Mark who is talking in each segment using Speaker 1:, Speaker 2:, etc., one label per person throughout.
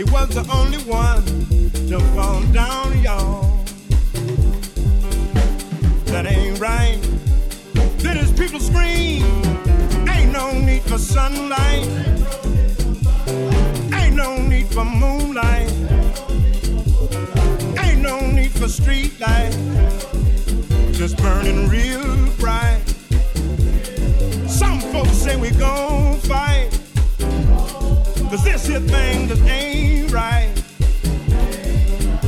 Speaker 1: He was the only one to fall down, y'all. That ain't right. Then his people scream, ain't no need for sunlight. Ain't no need for moonlight. Ain't no need for street light. Just burning real bright. Some folks say we gon' fight. Cause this here thing that ain't right.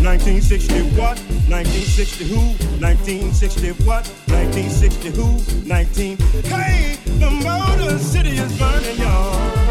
Speaker 1: 1960 what? 1960 who? 1960 what? 1960 who? 19. Hey, the Motor City is burning, y'all.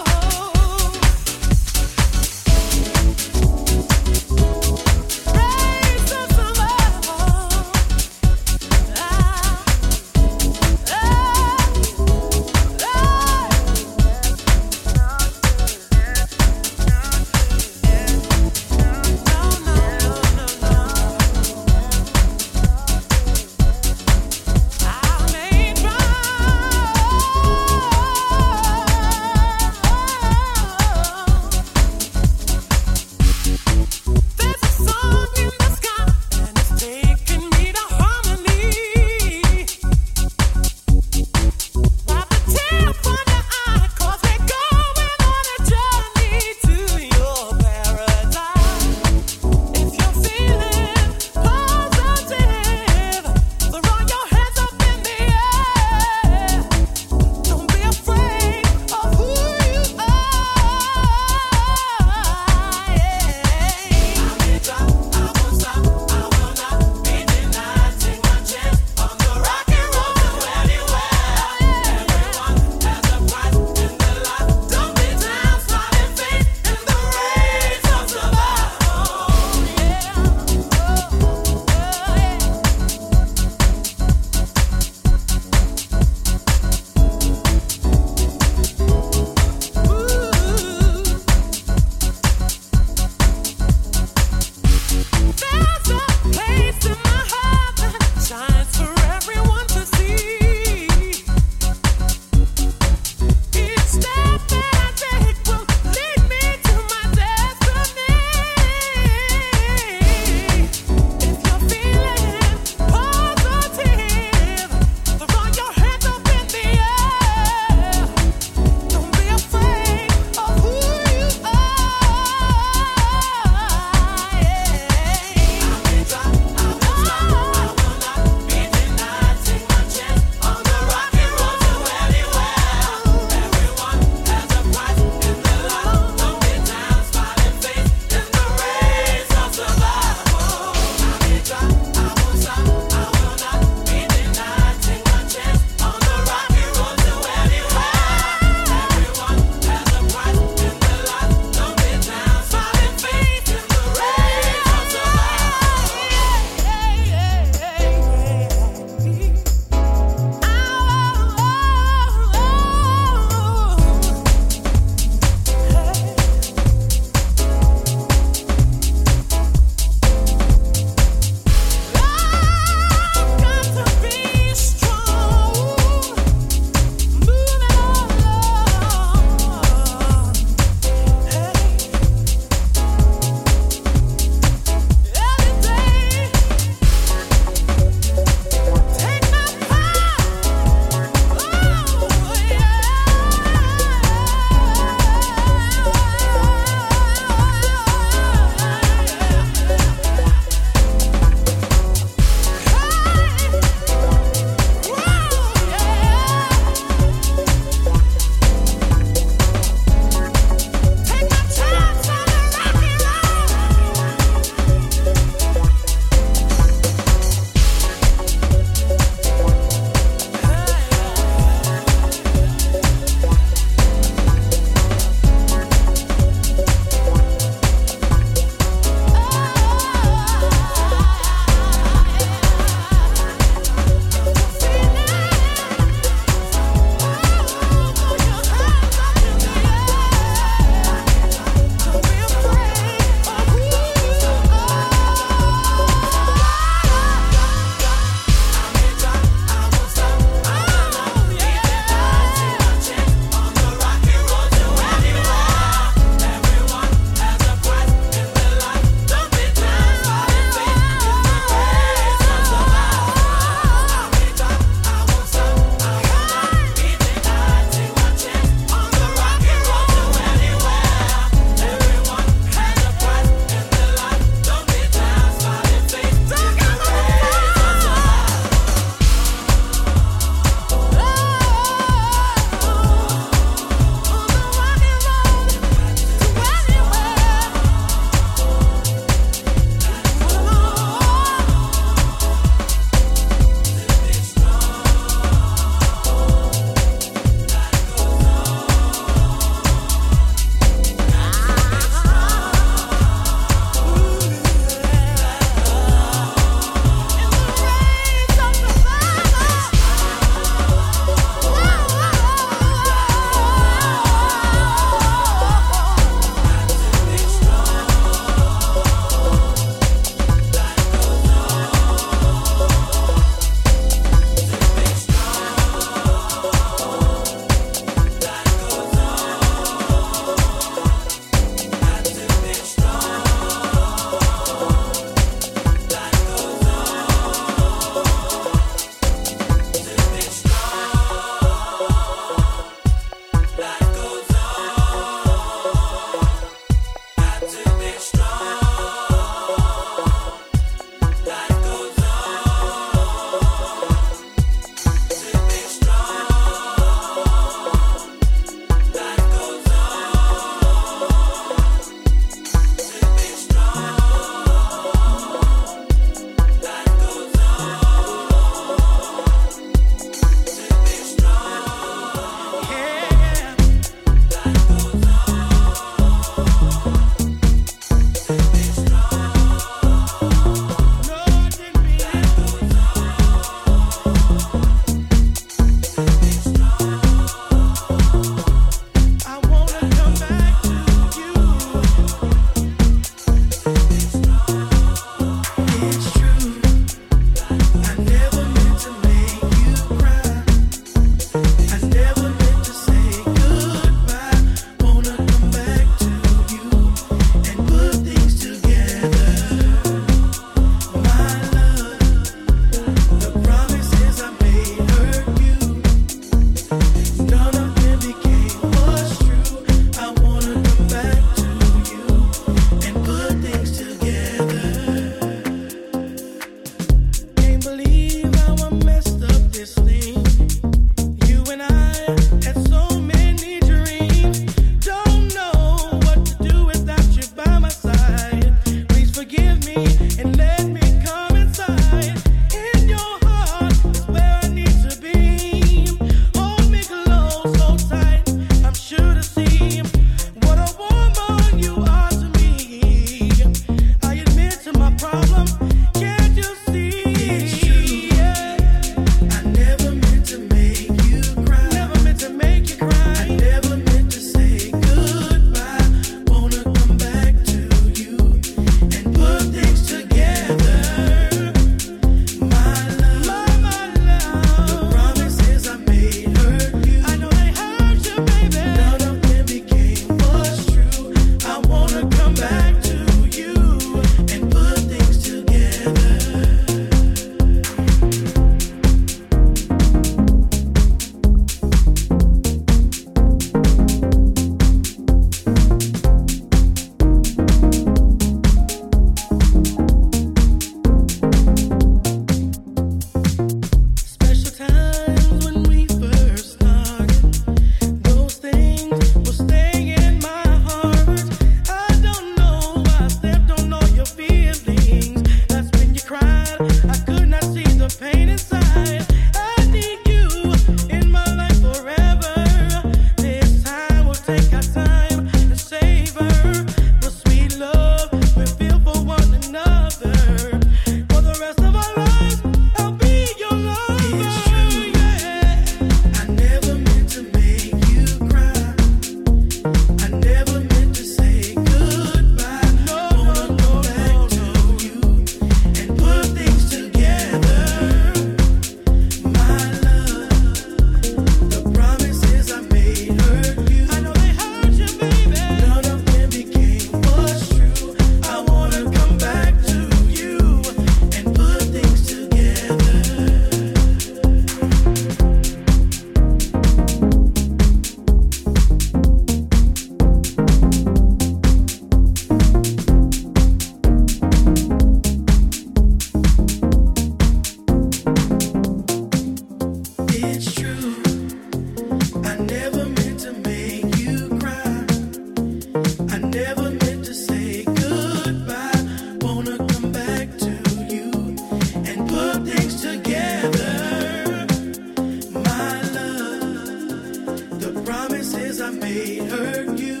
Speaker 1: they hurt you.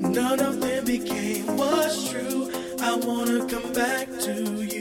Speaker 1: None of them became what's true. I wanna come back to you.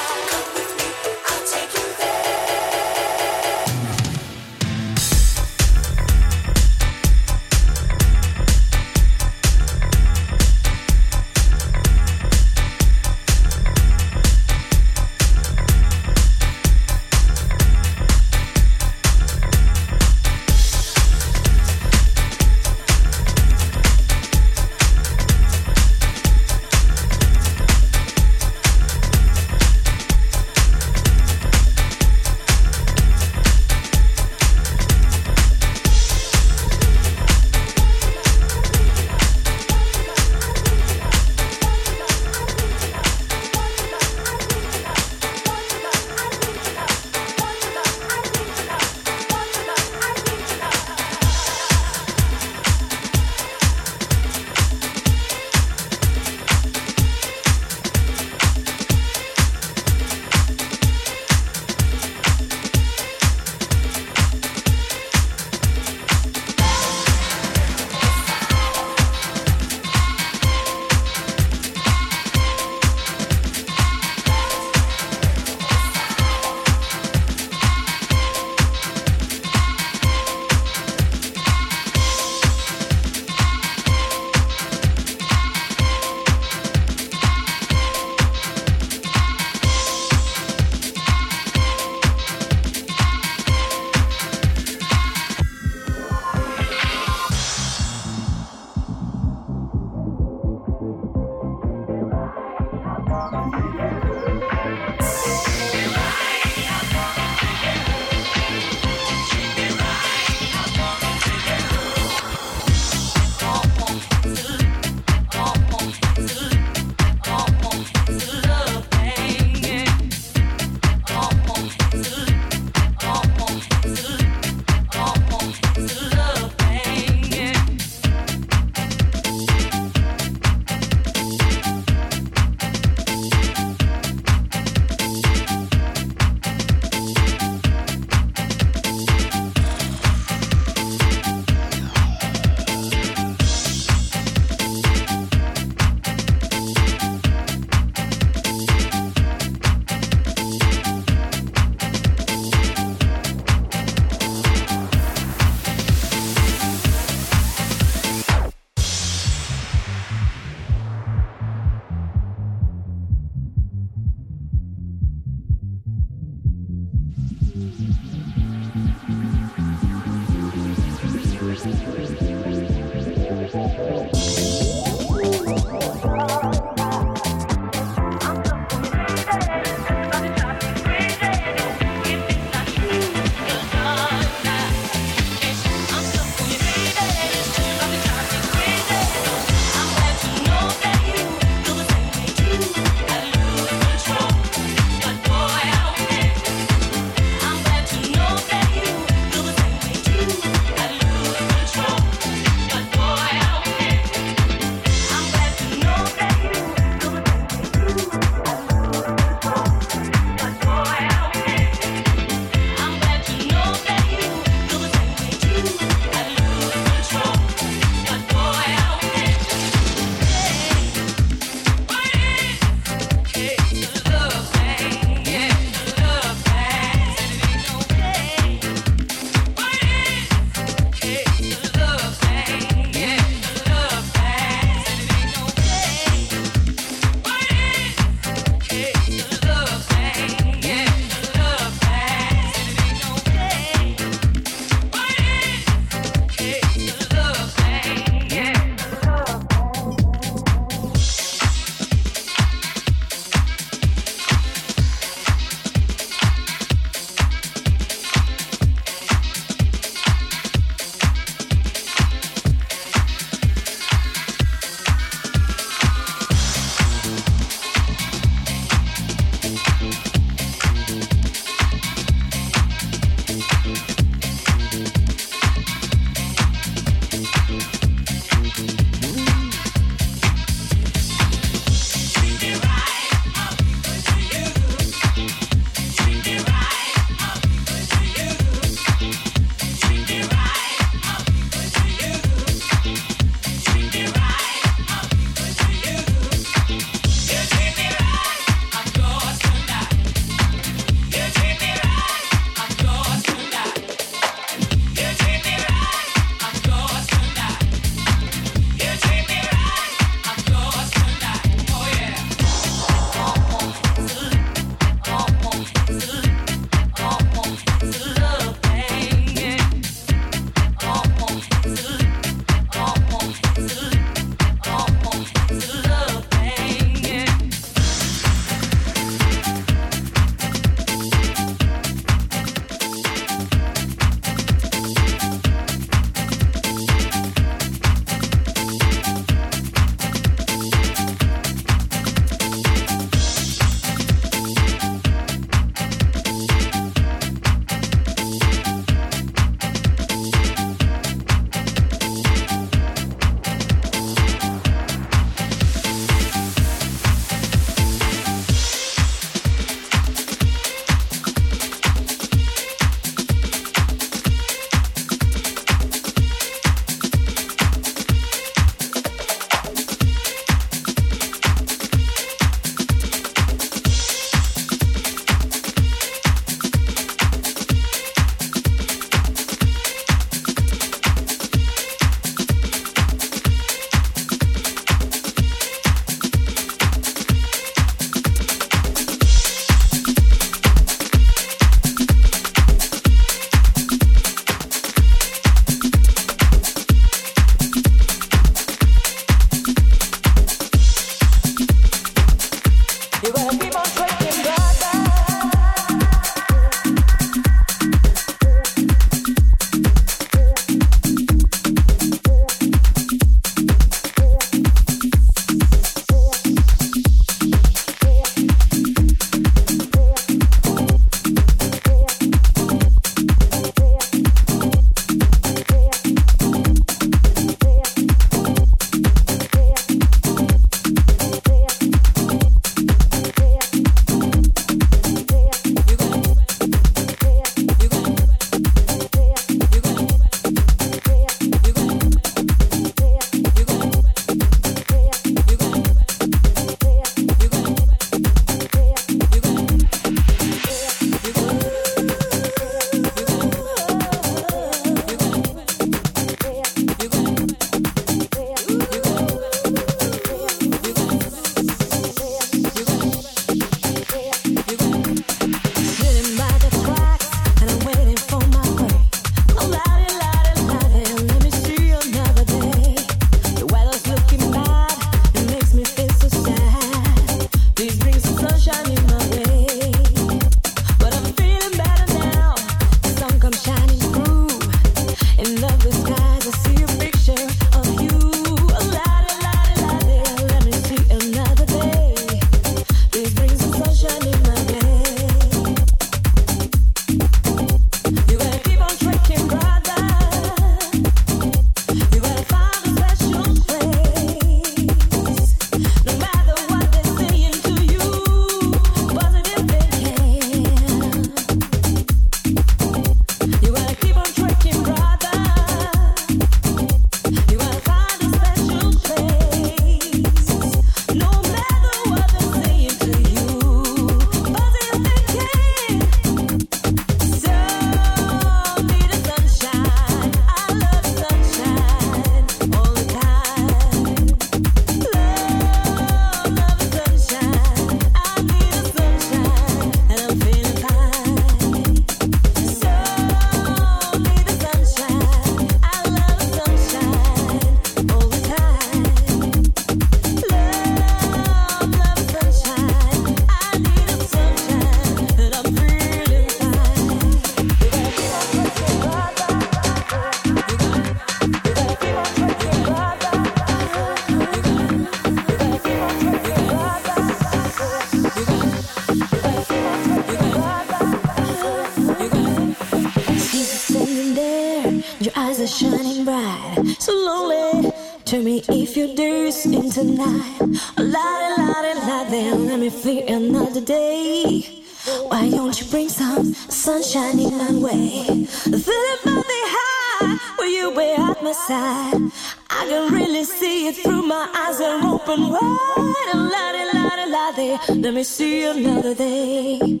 Speaker 2: Tonight. La la la la, then let me feel another day. Why don't you bring some sunshine in my way? Feeling mighty high, will you be at my side? I can really see it through my eyes are open wide. La la la la, there, let me see another day.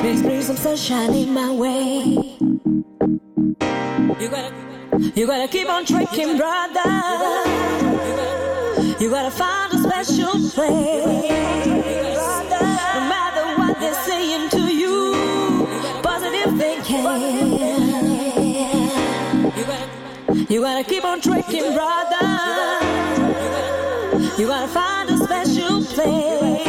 Speaker 2: Please bring some sunshine in my way. You gotta, keep on drinking, brother. You gotta find a special place. No matter what they're saying to you, positive thinking. You gotta keep on drinking, brother. You gotta find a special place.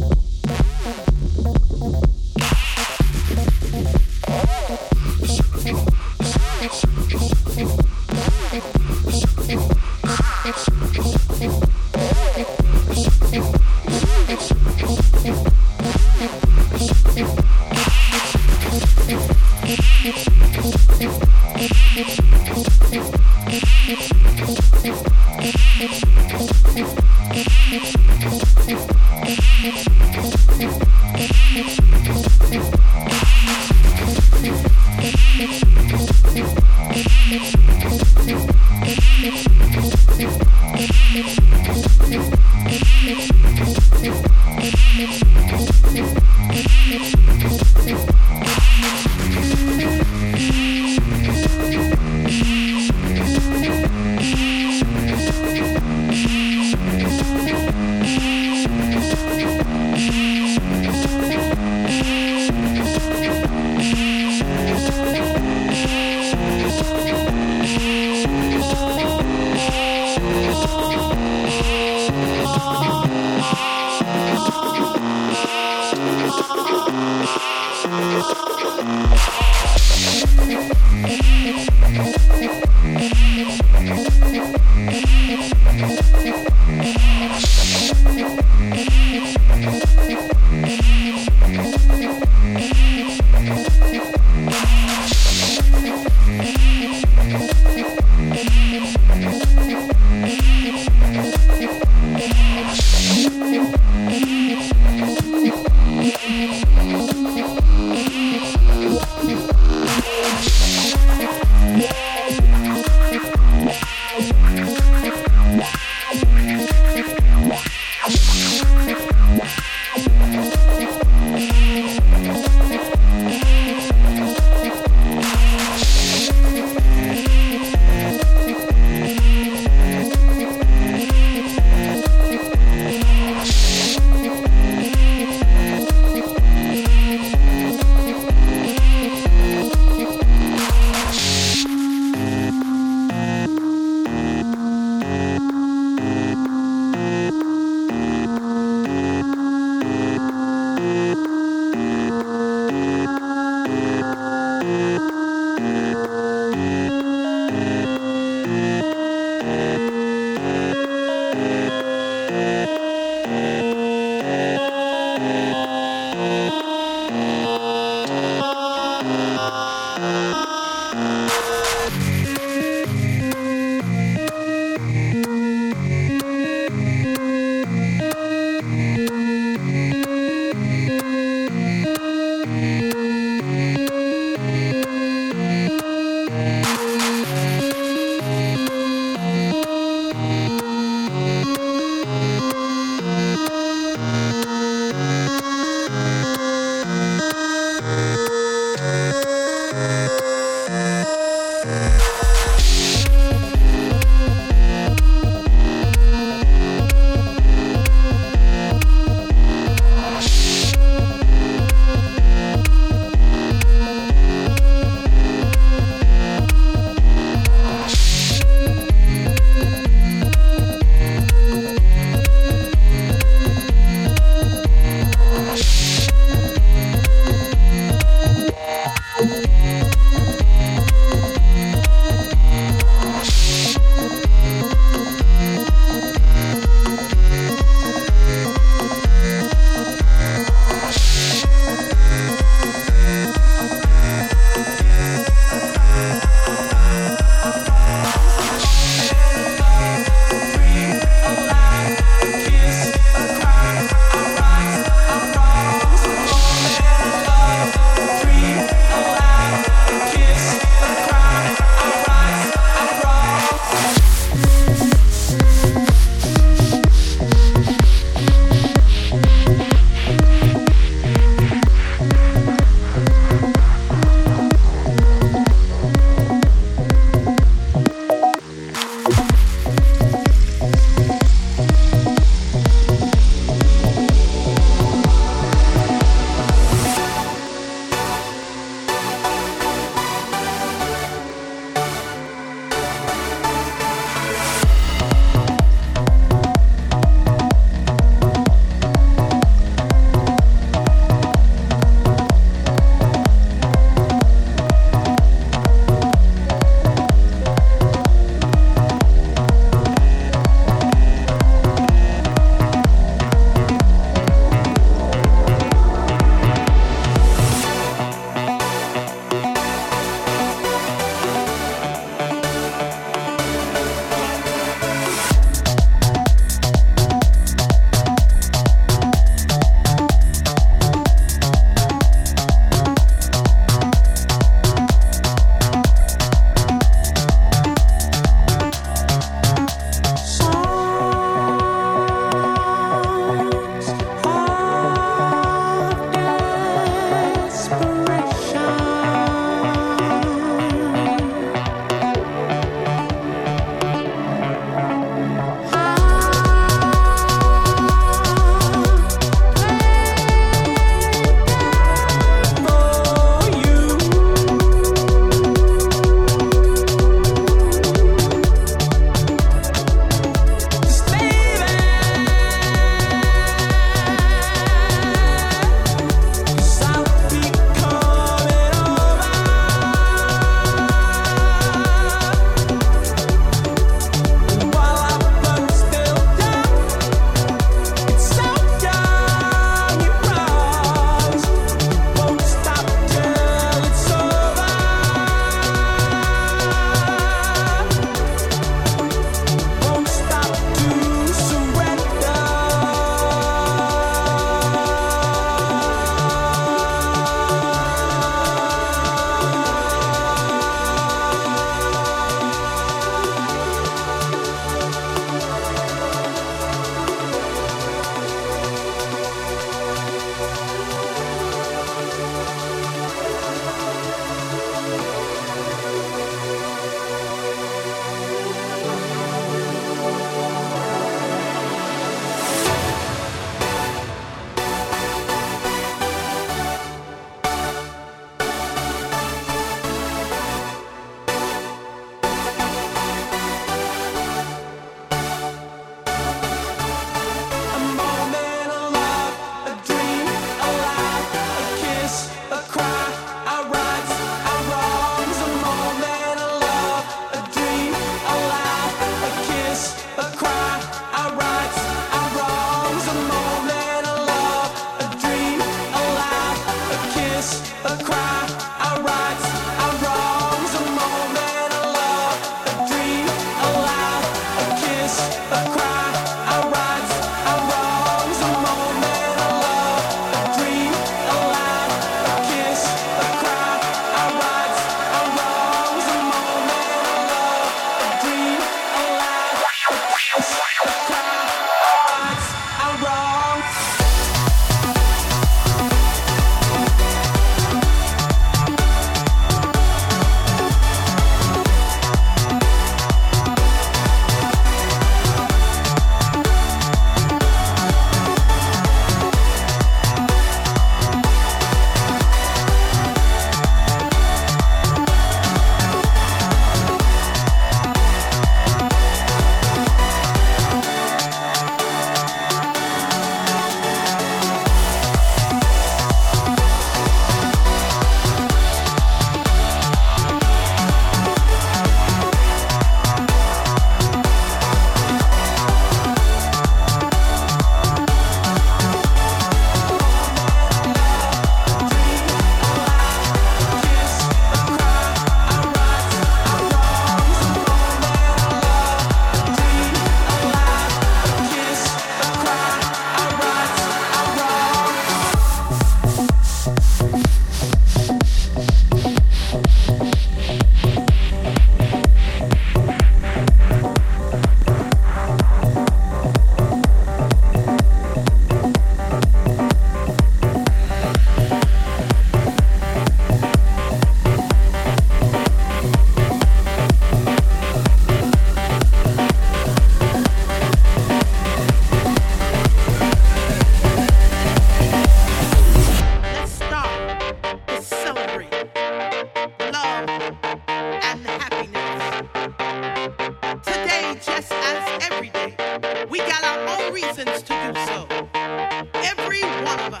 Speaker 2: Now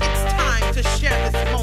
Speaker 2: it's time to
Speaker 3: share
Speaker 2: this moment.